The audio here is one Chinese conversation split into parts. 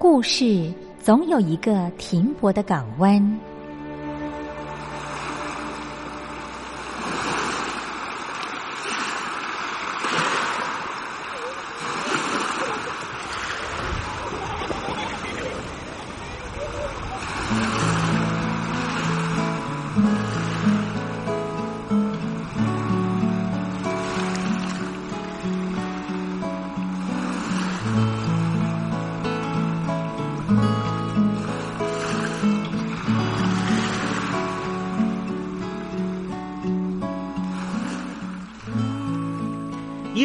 故事总有一个停泊的港湾。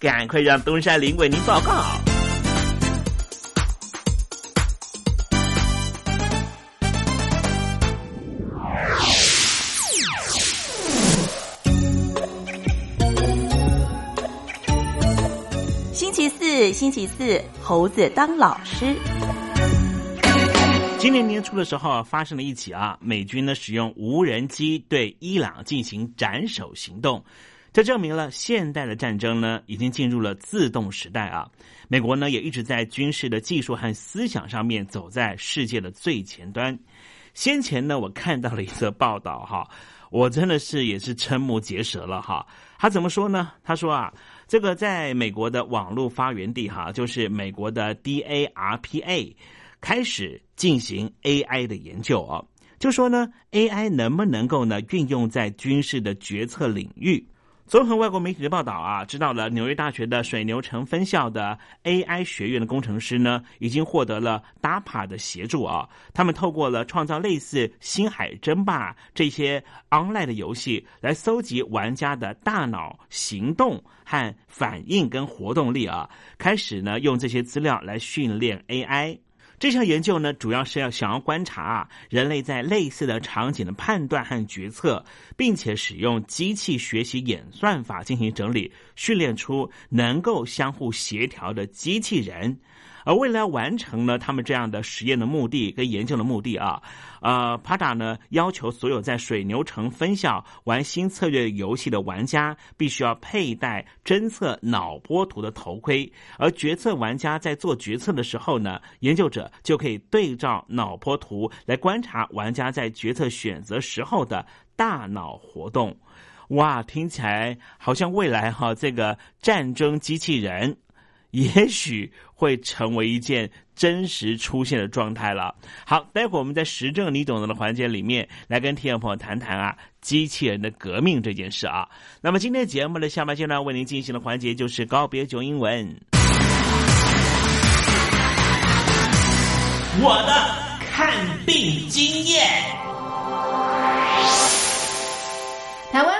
赶快让东山林为您报告。星期四，星期四，猴子当老师。今年年初的时候啊，发生了一起啊，美军呢使用无人机对伊朗进行斩首行动。这证明了现代的战争呢，已经进入了自动时代啊！美国呢，也一直在军事的技术和思想上面走在世界的最前端。先前呢，我看到了一则报道哈，我真的是也是瞠目结舌了哈。他怎么说呢？他说啊，这个在美国的网络发源地哈，就是美国的 DARPA 开始进行 AI 的研究啊，就说呢，AI 能不能够呢运用在军事的决策领域？综合外国媒体的报道啊，知道了纽约大学的水牛城分校的 AI 学院的工程师呢，已经获得了 DAPA 的协助啊。他们透过了创造类似《星海争霸》这些 online 的游戏，来搜集玩家的大脑行动和反应跟活动力啊，开始呢用这些资料来训练 AI。这项研究呢，主要是要想要观察啊，人类在类似的场景的判断和决策，并且使用机器学习演算法进行整理，训练出能够相互协调的机器人。而为了完成呢他们这样的实验的目的跟研究的目的啊，呃，帕达呢要求所有在水牛城分校玩新策略游戏的玩家必须要佩戴侦测脑波图的头盔，而决策玩家在做决策的时候呢，研究者就可以对照脑波图来观察玩家在决策选择时候的大脑活动。哇，听起来好像未来哈这个战争机器人。也许会成为一件真实出现的状态了。好，待会儿我们在实证你懂得的环节里面来跟听众朋友谈谈啊，机器人的革命这件事啊。那么今天节目的下半阶段为您进行的环节就是告别九英文。我的看病经验。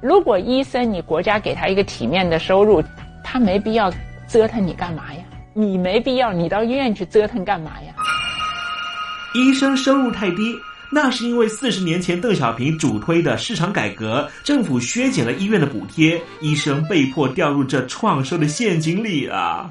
如果医生你国家给他一个体面的收入。他没必要折腾你干嘛呀？你没必要，你到医院去折腾干嘛呀？医生收入太低，那是因为四十年前邓小平主推的市场改革，政府削减了医院的补贴，医生被迫掉入这创收的陷阱里啊！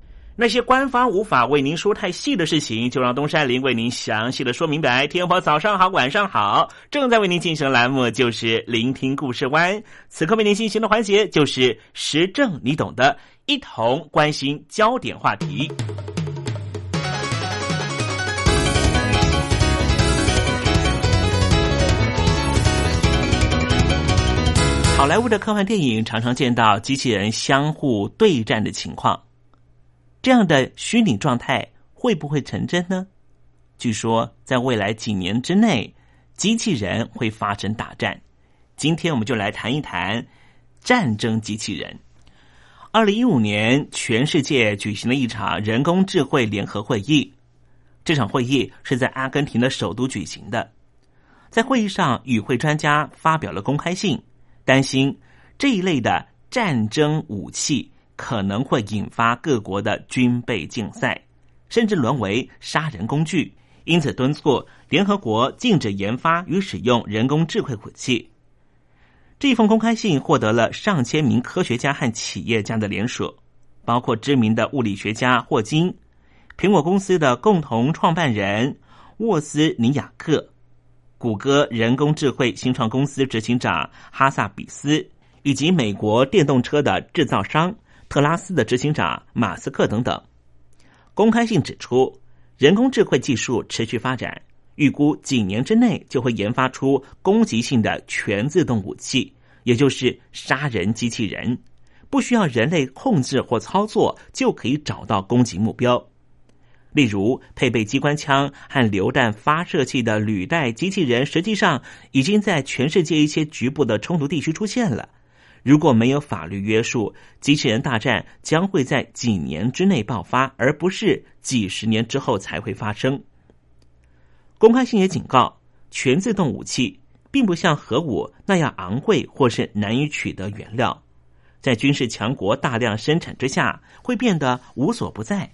那些官方无法为您说太细的事情，就让东山林为您详细的说明白。天宝早上好，晚上好，正在为您进行的栏目就是聆听故事湾。此刻为您进行的环节就是时政，你懂的，一同关心焦点话题。好莱坞的科幻电影常常见到机器人相互对战的情况。这样的虚拟状态会不会成真呢？据说在未来几年之内，机器人会发生大战。今天我们就来谈一谈战争机器人。二零一五年，全世界举行了一场人工智慧联合会议。这场会议是在阿根廷的首都举行的。在会议上，与会专家发表了公开信，担心这一类的战争武器。可能会引发各国的军备竞赛，甚至沦为杀人工具，因此敦促联合国禁止研发与使用人工智慧武器。这一封公开信获得了上千名科学家和企业家的联署，包括知名的物理学家霍金、苹果公司的共同创办人沃斯尼亚克、谷歌人工智慧新创公司执行长哈萨比斯，以及美国电动车的制造商。特拉斯的执行长马斯克等等，公开信指出，人工智慧技术持续发展，预估几年之内就会研发出攻击性的全自动武器，也就是杀人机器人，不需要人类控制或操作就可以找到攻击目标。例如，配备机关枪和榴弹发射器的履带机器人，实际上已经在全世界一些局部的冲突地区出现了。如果没有法律约束，机器人大战将会在几年之内爆发，而不是几十年之后才会发生。公开信也警告，全自动武器并不像核武那样昂贵或是难以取得原料，在军事强国大量生产之下，会变得无所不在。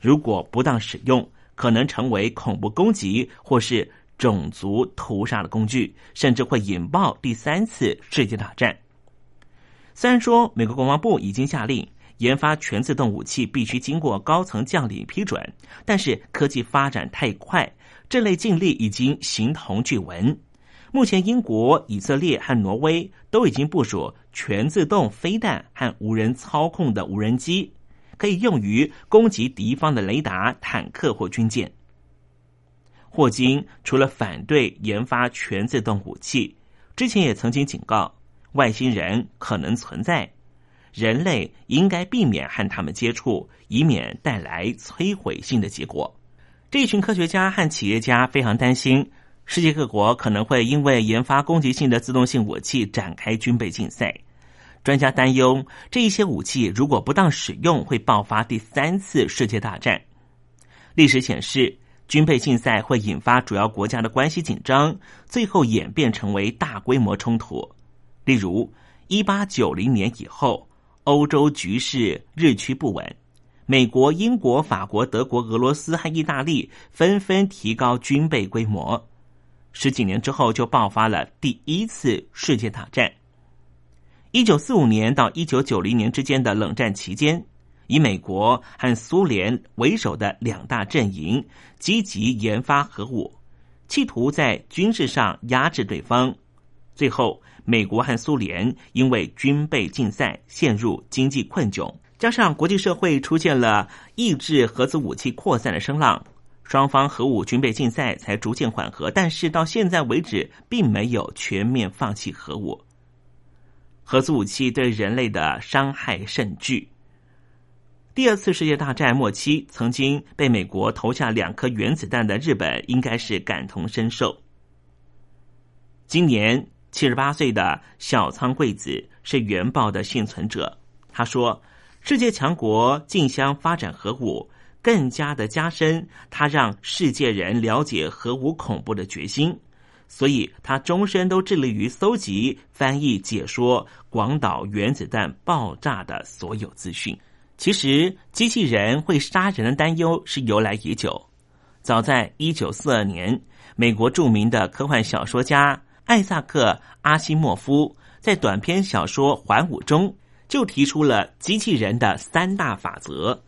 如果不当使用，可能成为恐怖攻击或是种族屠杀的工具，甚至会引爆第三次世界大战。虽然说美国国防部已经下令研发全自动武器必须经过高层将领批准，但是科技发展太快，这类禁令已经形同巨文。目前，英国、以色列和挪威都已经部署全自动飞弹和无人操控的无人机，可以用于攻击敌方的雷达、坦克或军舰。霍金除了反对研发全自动武器，之前也曾经警告。外星人可能存在，人类应该避免和他们接触，以免带来摧毁性的结果。这一群科学家和企业家非常担心，世界各国可能会因为研发攻击性的自动性武器展开军备竞赛。专家担忧，这一些武器如果不当使用，会爆发第三次世界大战。历史显示，军备竞赛会引发主要国家的关系紧张，最后演变成为大规模冲突。例如，一八九零年以后，欧洲局势日趋不稳，美国、英国、法国、德国、俄罗斯和意大利纷纷提高军备规模。十几年之后，就爆发了第一次世界大战。一九四五年到一九九零年之间的冷战期间，以美国和苏联为首的两大阵营积极研发核武，企图在军事上压制对方。最后，美国和苏联因为军备竞赛陷入经济困窘，加上国际社会出现了抑制核子武器扩散的声浪，双方核武军备竞赛才逐渐缓和。但是到现在为止，并没有全面放弃核武。核子武器对人类的伤害甚巨。第二次世界大战末期，曾经被美国投下两颗原子弹的日本，应该是感同身受。今年七十八岁的小仓贵子是原爆的幸存者。他说：“世界强国竞相发展核武，更加的加深他让世界人了解核武恐怖的决心。”所以，他终身都致力于搜集、翻译、解说广岛原子弹爆炸的所有资讯。其实，机器人会杀人的担忧是由来已久。早在一九四二年，美国著名的科幻小说家艾萨克·阿西莫夫在短篇小说《环武》中就提出了机器人的三大法则。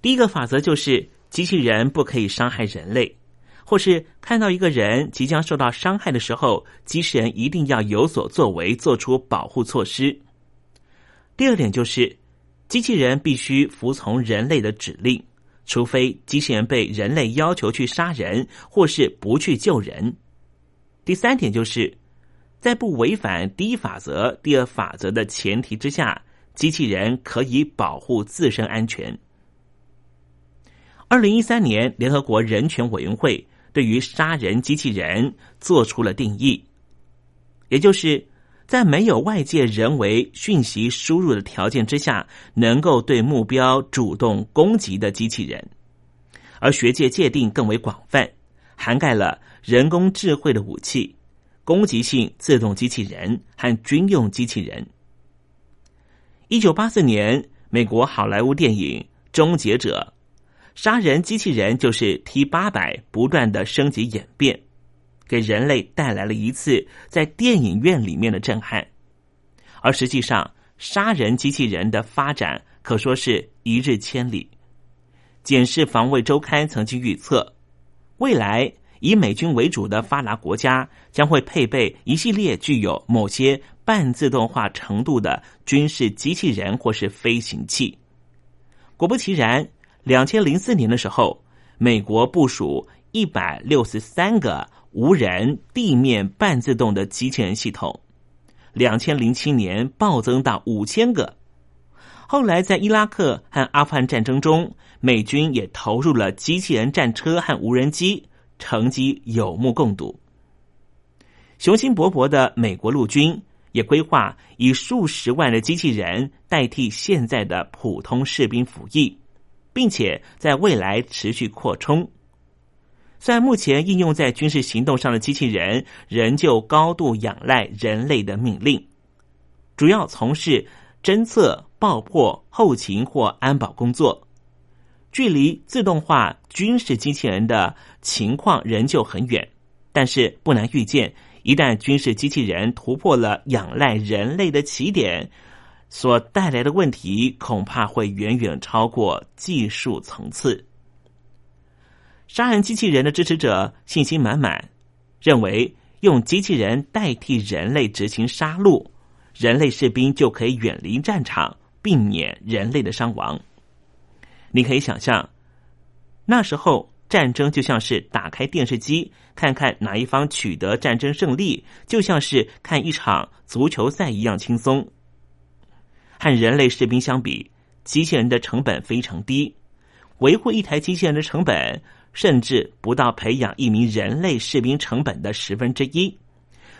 第一个法则就是，机器人不可以伤害人类。或是看到一个人即将受到伤害的时候，机器人一定要有所作为，做出保护措施。第二点就是，机器人必须服从人类的指令，除非机器人被人类要求去杀人，或是不去救人。第三点就是，在不违反第一法则、第二法则的前提之下，机器人可以保护自身安全。二零一三年，联合国人权委员会。对于杀人机器人做出了定义，也就是在没有外界人为讯息输入的条件之下，能够对目标主动攻击的机器人。而学界界定更为广泛，涵盖了人工智慧的武器、攻击性自动机器人和军用机器人。一九八四年，美国好莱坞电影《终结者》。杀人机器人就是 T 八百不断的升级演变，给人类带来了一次在电影院里面的震撼。而实际上，杀人机器人的发展可说是一日千里。检视防卫周刊曾经预测，未来以美军为主的发达国家将会配备一系列具有某些半自动化程度的军事机器人或是飞行器。果不其然。两千零四年的时候，美国部署一百六十三个无人地面半自动的机器人系统，两千零七年暴增到五千个。后来在伊拉克和阿富汗战争中，美军也投入了机器人战车和无人机，成绩有目共睹。雄心勃勃的美国陆军也规划以数十万的机器人代替现在的普通士兵服役。并且在未来持续扩充。虽然目前应用在军事行动上的机器人仍旧高度仰赖人类的命令，主要从事侦测、爆破、后勤或安保工作，距离自动化军事机器人的情况仍旧很远。但是不难预见，一旦军事机器人突破了仰赖人类的起点。所带来的问题恐怕会远远超过技术层次。杀人机器人的支持者信心满满，认为用机器人代替人类执行杀戮，人类士兵就可以远离战场，避免人类的伤亡。你可以想象，那时候战争就像是打开电视机，看看哪一方取得战争胜利，就像是看一场足球赛一样轻松。和人类士兵相比，机器人的成本非常低，维护一台机器人的成本甚至不到培养一名人类士兵成本的十分之一。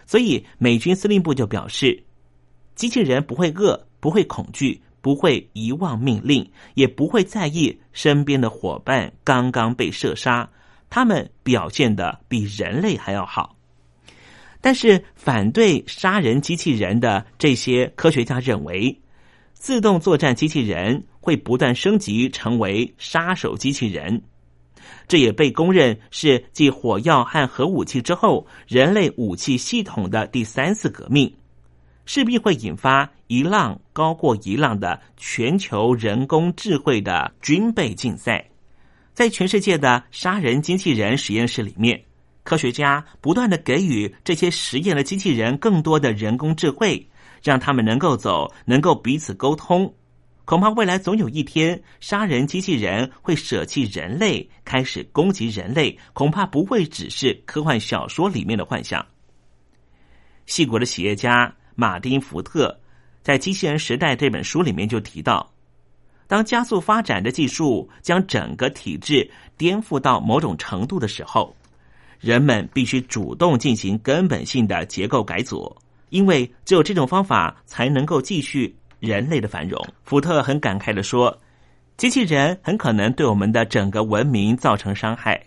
所以，美军司令部就表示，机器人不会饿，不会恐惧，不会遗忘命令，也不会在意身边的伙伴刚刚被射杀。他们表现的比人类还要好。但是，反对杀人机器人的这些科学家认为，自动作战机器人会不断升级成为杀手机器人。这也被公认是继火药和核武器之后，人类武器系统的第三次革命，势必会引发一浪高过一浪的全球人工智慧的军备竞赛。在全世界的杀人机器人实验室里面，科学家不断的给予这些实验的机器人更多的人工智慧，让他们能够走，能够彼此沟通。恐怕未来总有一天，杀人机器人会舍弃人类，开始攻击人类。恐怕不会只是科幻小说里面的幻想。细国的企业家马丁·福特在《机器人时代》这本书里面就提到，当加速发展的技术将整个体制颠覆到某种程度的时候，人们必须主动进行根本性的结构改组，因为只有这种方法才能够继续。人类的繁荣，福特很感慨的说：“机器人很可能对我们的整个文明造成伤害。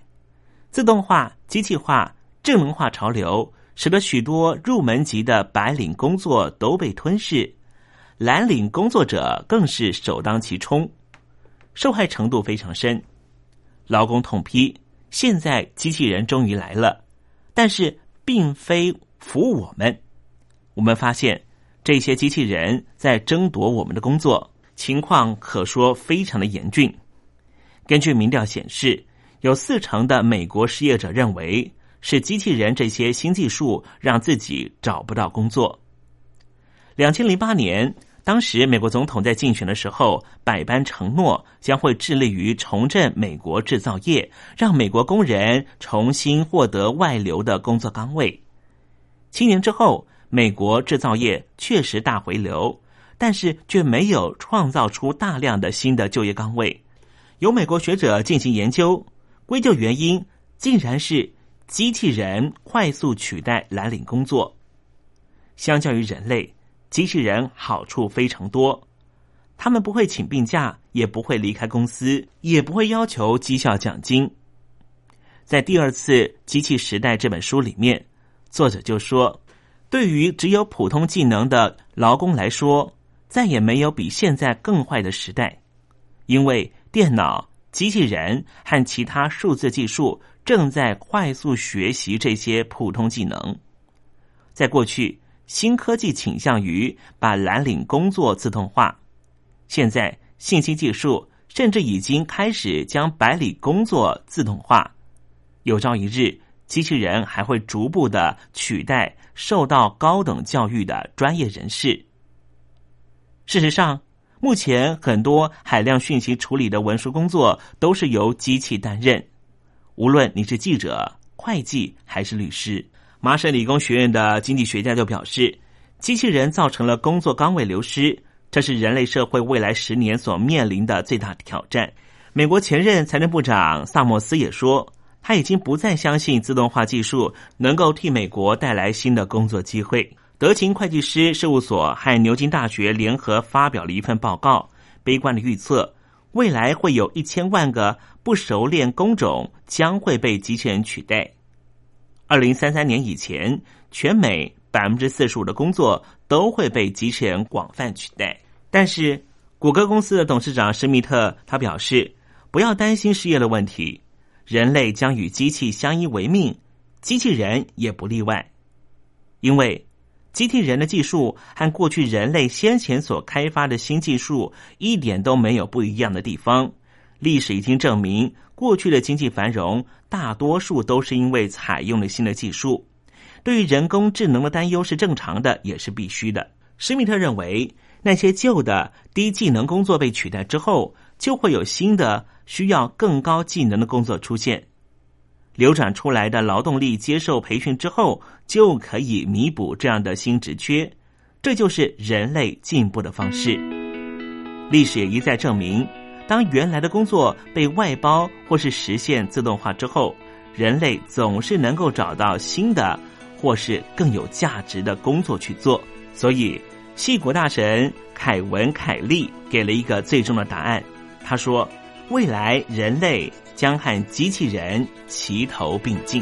自动化、机器化、智能化潮流，使得许多入门级的白领工作都被吞噬，蓝领工作者更是首当其冲，受害程度非常深。劳工痛批：现在机器人终于来了，但是并非服务我们。我们发现。”这些机器人在争夺我们的工作，情况可说非常的严峻。根据民调显示，有四成的美国失业者认为是机器人这些新技术让自己找不到工作。两千零八年，当时美国总统在竞选的时候，百般承诺将会致力于重振美国制造业，让美国工人重新获得外流的工作岗位。七年之后。美国制造业确实大回流，但是却没有创造出大量的新的就业岗位。有美国学者进行研究，归咎原因竟然是机器人快速取代蓝领工作。相较于人类，机器人好处非常多。他们不会请病假，也不会离开公司，也不会要求绩效奖金。在第二次《机器时代》这本书里面，作者就说。对于只有普通技能的劳工来说，再也没有比现在更坏的时代，因为电脑、机器人和其他数字技术正在快速学习这些普通技能。在过去，新科技倾向于把蓝领工作自动化，现在信息技术甚至已经开始将白领工作自动化。有朝一日。机器人还会逐步的取代受到高等教育的专业人士。事实上，目前很多海量讯息处理的文书工作都是由机器担任。无论你是记者、会计还是律师，麻省理工学院的经济学家就表示，机器人造成了工作岗位流失，这是人类社会未来十年所面临的最大挑战。美国前任财政部长萨默斯也说。他已经不再相信自动化技术能够替美国带来新的工作机会。德勤会计师事务所和牛津大学联合发表了一份报告，悲观的预测未来会有一千万个不熟练工种将会被机器人取代。二零三三年以前，全美百分之四十五的工作都会被机器人广泛取代。但是，谷歌公司的董事长施密特他表示，不要担心失业的问题。人类将与机器相依为命，机器人也不例外。因为机器人的技术和过去人类先前所开发的新技术一点都没有不一样的地方。历史已经证明，过去的经济繁荣大多数都是因为采用了新的技术。对于人工智能的担忧是正常的，也是必须的。施密特认为，那些旧的低技能工作被取代之后，就会有新的。需要更高技能的工作出现，流转出来的劳动力接受培训之后，就可以弥补这样的新职缺。这就是人类进步的方式。历史一再证明，当原来的工作被外包或是实现自动化之后，人类总是能够找到新的或是更有价值的工作去做。所以，系国大神凯文·凯利给了一个最终的答案。他说：“未来人类将和机器人齐头并进。”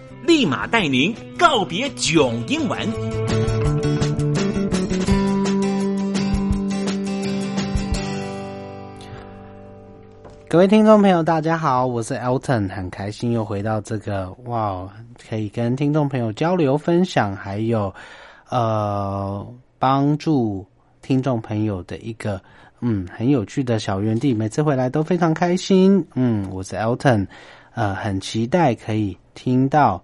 立马带您告别囧英文。各位听众朋友，大家好，我是 Elton，很开心又回到这个哇，可以跟听众朋友交流分享，还有呃帮助听众朋友的一个嗯很有趣的小园地，每次回来都非常开心。嗯，我是 Elton，呃，很期待可以听到。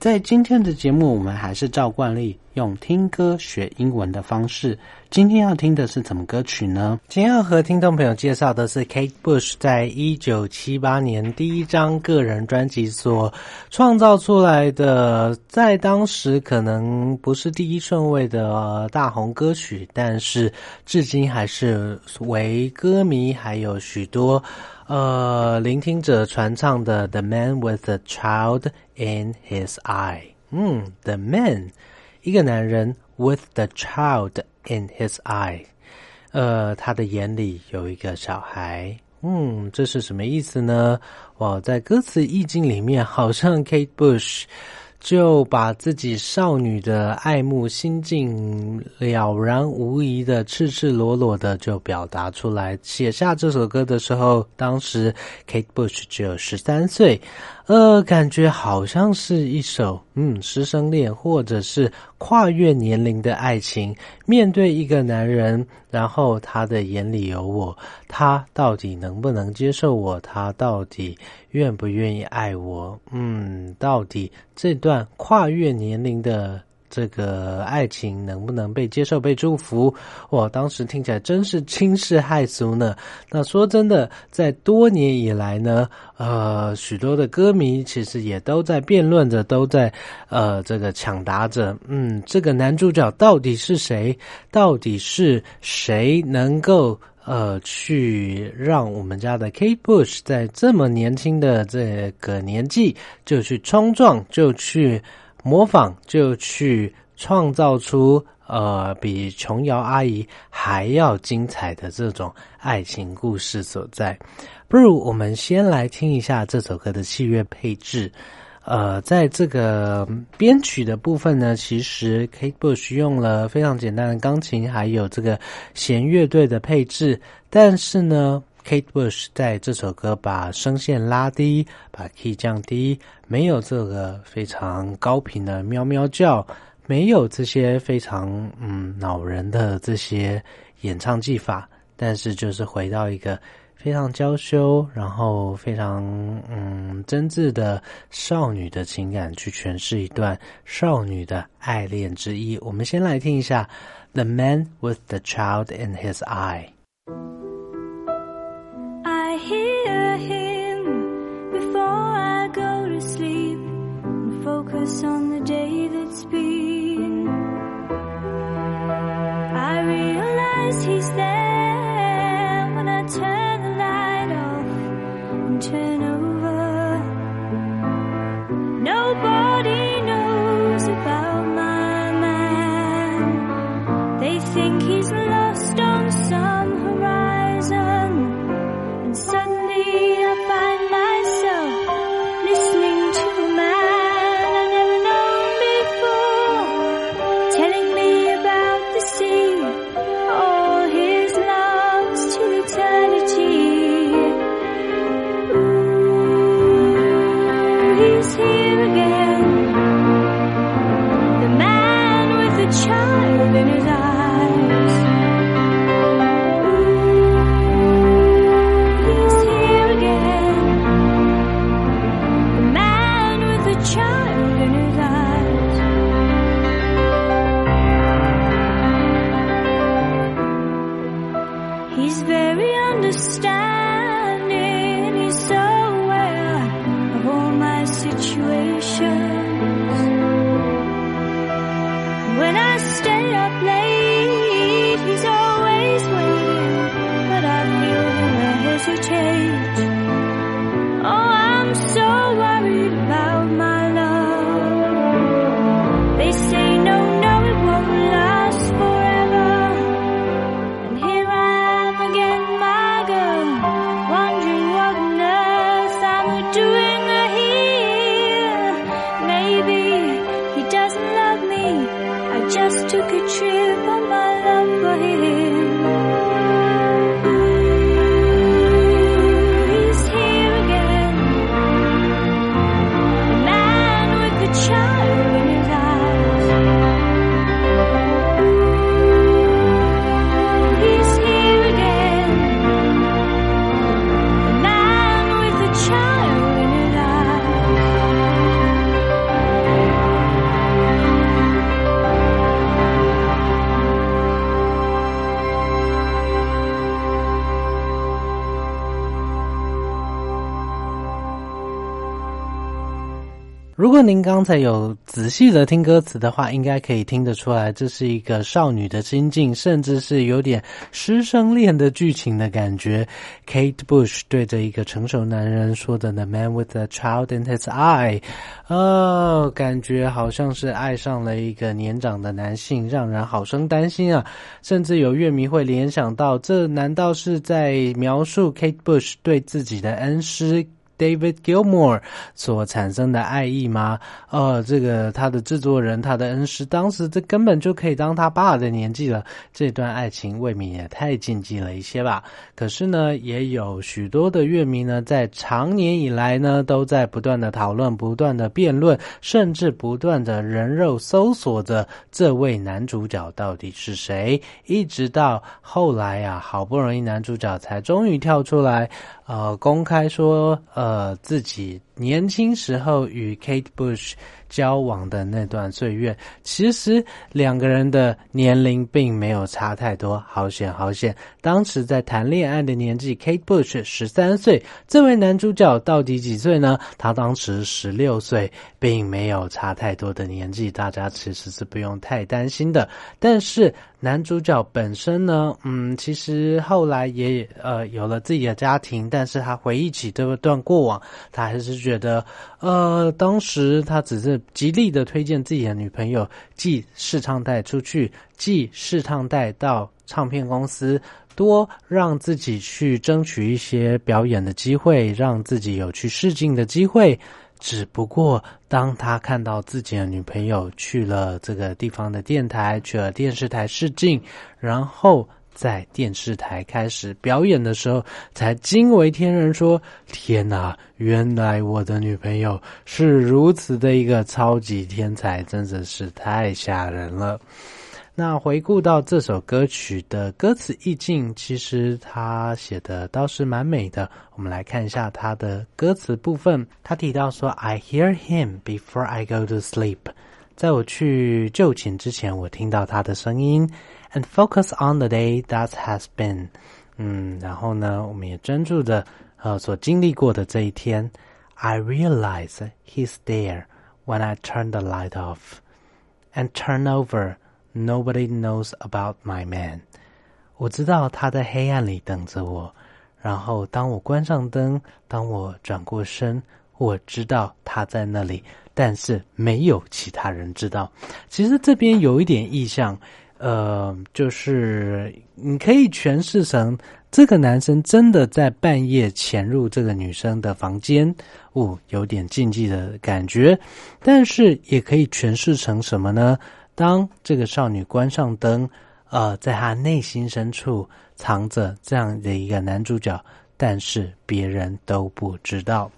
在今天的节目，我们还是照惯例用听歌学英文的方式。今天要听的是什么歌曲呢？今天要和听众朋友介绍的是 Kate Bush 在一九七八年第一张个人专辑所创造出来的，在当时可能不是第一顺位的大红歌曲，但是至今还是为歌迷还有许多。呃，聆听者传唱的《The Man with the Child in His Eye》，嗯，《The Man》，一个男人 with the child in his eye，呃，他的眼里有一个小孩，嗯，这是什么意思呢？哇，在歌词意境里面，好像 Kate Bush 就把自己少女的爱慕心境了然无遗的、赤赤裸裸的就表达出来。写下这首歌的时候，当时 Kate Bush 只有十三岁。呃，感觉好像是一首嗯师生恋，或者是跨越年龄的爱情。面对一个男人，然后他的眼里有我，他到底能不能接受我？他到底愿不愿意爱我？嗯，到底这段跨越年龄的。这个爱情能不能被接受、被祝福？我当时听起来真是惊世骇俗呢。那说真的，在多年以来呢，呃，许多的歌迷其实也都在辩论着，都在呃这个抢答着。嗯，这个男主角到底是谁？到底是谁能够呃去让我们家的 Kate Bush 在这么年轻的这个年纪就去冲撞，就去？模仿就去创造出呃比琼瑶阿姨还要精彩的这种爱情故事所在。不如我们先来听一下这首歌的器乐配置。呃，在这个编曲的部分呢，其实 Kate Bush 用了非常简单的钢琴，还有这个弦乐队的配置，但是呢。Kate Bush 在这首歌把声线拉低，把 key 降低，没有这个非常高频的喵喵叫，没有这些非常嗯恼人的这些演唱技法，但是就是回到一个非常娇羞，然后非常嗯真挚的少女的情感去诠释一段少女的爱恋之一。我们先来听一下《The Man with the Child in His Eye》。Hear him before I go to sleep and focus on the day that's been. I realize he's there when I turn the light off and turn 一起您刚才有仔细的听歌词的话，应该可以听得出来，这是一个少女的心境，甚至是有点师生恋的剧情的感觉。Kate Bush 对着一个成熟男人说的 “The man with the child in his eye”，哦，感觉好像是爱上了一个年长的男性，让人好生担心啊！甚至有乐迷会联想到，这难道是在描述 Kate Bush 对自己的恩师？David Gilmour 所产生的爱意吗？呃，这个他的制作人，他的恩师，当时这根本就可以当他爸的年纪了，这段爱情未免也太禁忌了一些吧？可是呢，也有许多的乐迷呢，在长年以来呢，都在不断的讨论、不断的辩论，甚至不断的人肉搜索着这位男主角到底是谁，一直到后来啊，好不容易男主角才终于跳出来。呃，公开说，呃，自己年轻时候与 Kate Bush 交往的那段岁月，其实两个人的年龄并没有差太多。好险，好险！当时在谈恋爱的年纪，Kate Bush 十三岁，这位男主角到底几岁呢？他当时十六岁，并没有差太多的年纪，大家其实是不用太担心的。但是男主角本身呢，嗯，其实后来也呃有了自己的家庭，但是他回忆起这段过往，他还是觉觉得，呃，当时他只是极力的推荐自己的女朋友寄试唱带出去，寄试唱带到唱片公司，多让自己去争取一些表演的机会，让自己有去试镜的机会。只不过，当他看到自己的女朋友去了这个地方的电台，去了电视台试镜，然后在电视台开始表演的时候，才惊为天人，说：“天哪，原来我的女朋友是如此的一个超级天才，真的是太吓人了。”那回顾到这首歌曲的歌词意境，其实他写的倒是蛮美的。我们来看一下他的歌词部分。他提到说：“I hear him before I go to sleep。”在我去就寝之前，我听到他的声音。And focus on the day that has been。嗯，然后呢，我们也专注的呃所经历过的这一天。I realize he's there when I turn the light off and turn over。Nobody knows about my man。我知道他在黑暗里等着我，然后当我关上灯，当我转过身，我知道他在那里，但是没有其他人知道。其实这边有一点意象，呃，就是你可以诠释成这个男生真的在半夜潜入这个女生的房间，哦，有点禁忌的感觉，但是也可以诠释成什么呢？当这个少女关上灯，呃，在她内心深处藏着这样的一个男主角，但是别人都不知道。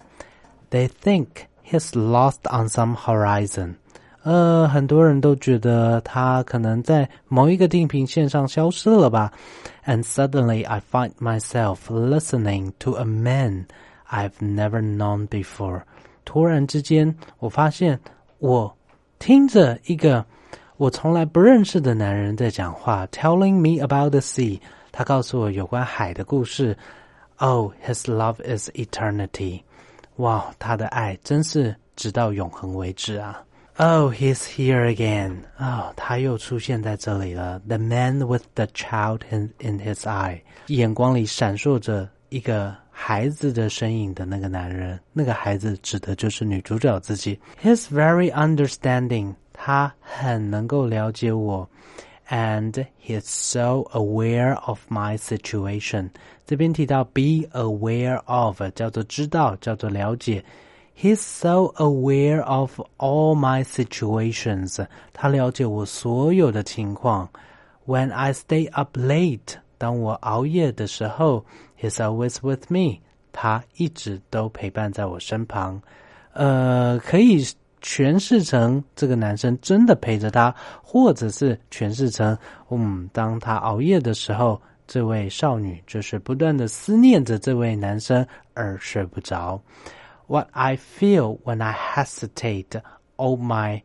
They think he's lost on some horizon。呃，很多人都觉得他可能在某一个地平线上消失了吧。And suddenly I find myself listening to a man I've never known before。突然之间，我发现我听着一个。我从来不认识的男人在讲话，telling me about the sea。他告诉我有关海的故事。Oh, his love is eternity。哇，他的爱真是直到永恒为止啊！Oh, he's here again。啊，他又出现在这里了。The man with the child in in his eye，眼光里闪烁着一个孩子的身影的那个男人，那个孩子指的就是女主角自己。He's very understanding。他很能够了解我，and he's so aware of my situation。这边提到 be aware of，叫做知道，叫做了解。He's so aware of all my situations。他了解我所有的情况。When I stay up late，当我熬夜的时候，He's always with me。他一直都陪伴在我身旁。呃，可以。诠释成这个男生真的陪着他，或者是诠释成，嗯，当他熬夜的时候，这位少女就是不断的思念着这位男生而睡不着。What I feel when I hesitate, all my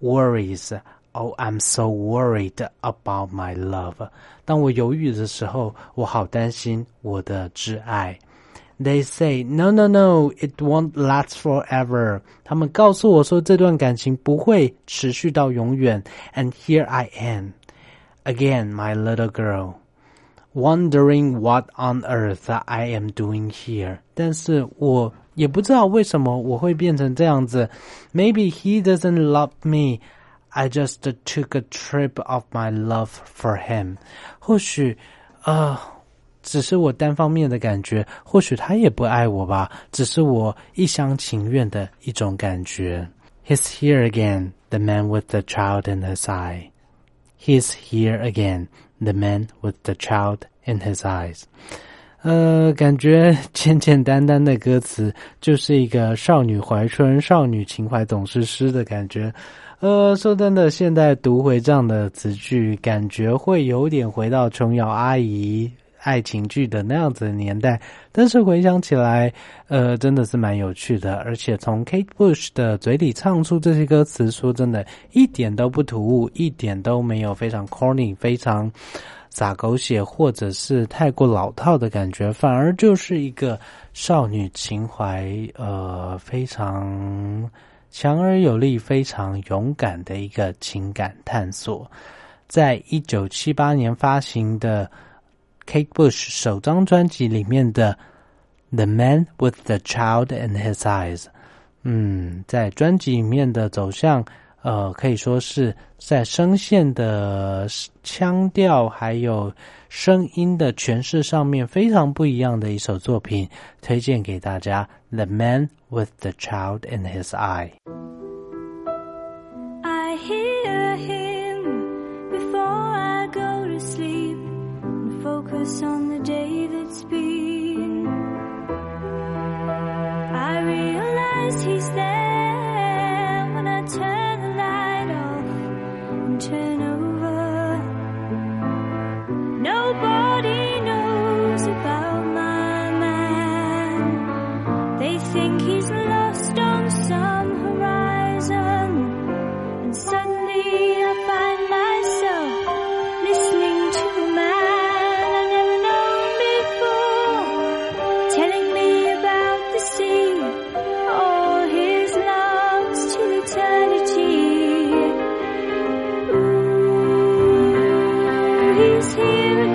worries, oh, I'm so worried about my love。当我犹豫的时候，我好担心我的挚爱。They say no, no, no, it won't last forever. 他们告诉我说这段感情不会持续到永远。And here I am, again, my little girl, wondering what on earth I am doing here. 但是我 也不知道为什么我会变成这样子。Maybe he doesn't love me. I just took a trip of my love for him. 或许，呃。 只是我单方面的感觉，或许他也不爱我吧，只是我一厢情愿的一种感觉。He's here again, the man with the child in his eye. He's here again, the man with the child in his eyes. 呃，感觉简简单单的歌词，就是一个少女怀春、少女情怀总是诗的感觉。呃，说真的，现在读回这样的词句，感觉会有点回到琼瑶阿姨爱情剧的那样子的年代。但是回想起来，呃，真的是蛮有趣的。而且从 Kate Bush 的嘴里唱出这些歌词，说真的，一点都不突兀，一点都没有非常 corny，非常。撒狗血，或者是太过老套的感觉，反而就是一个少女情怀，呃，非常强而有力、非常勇敢的一个情感探索。在一九七八年发行的 Kate Bush 首张专辑里面的《The Man with the Child in His Eyes》，嗯，在专辑里面的走向。呃，可以说是在声线的腔调还有声音的诠释上面非常不一样的一首作品，推荐给大家，《The Man with the Child in His Eye》。I hear him before I go to sleep and focus on the day that's been. I realize he's there when I turn to. is here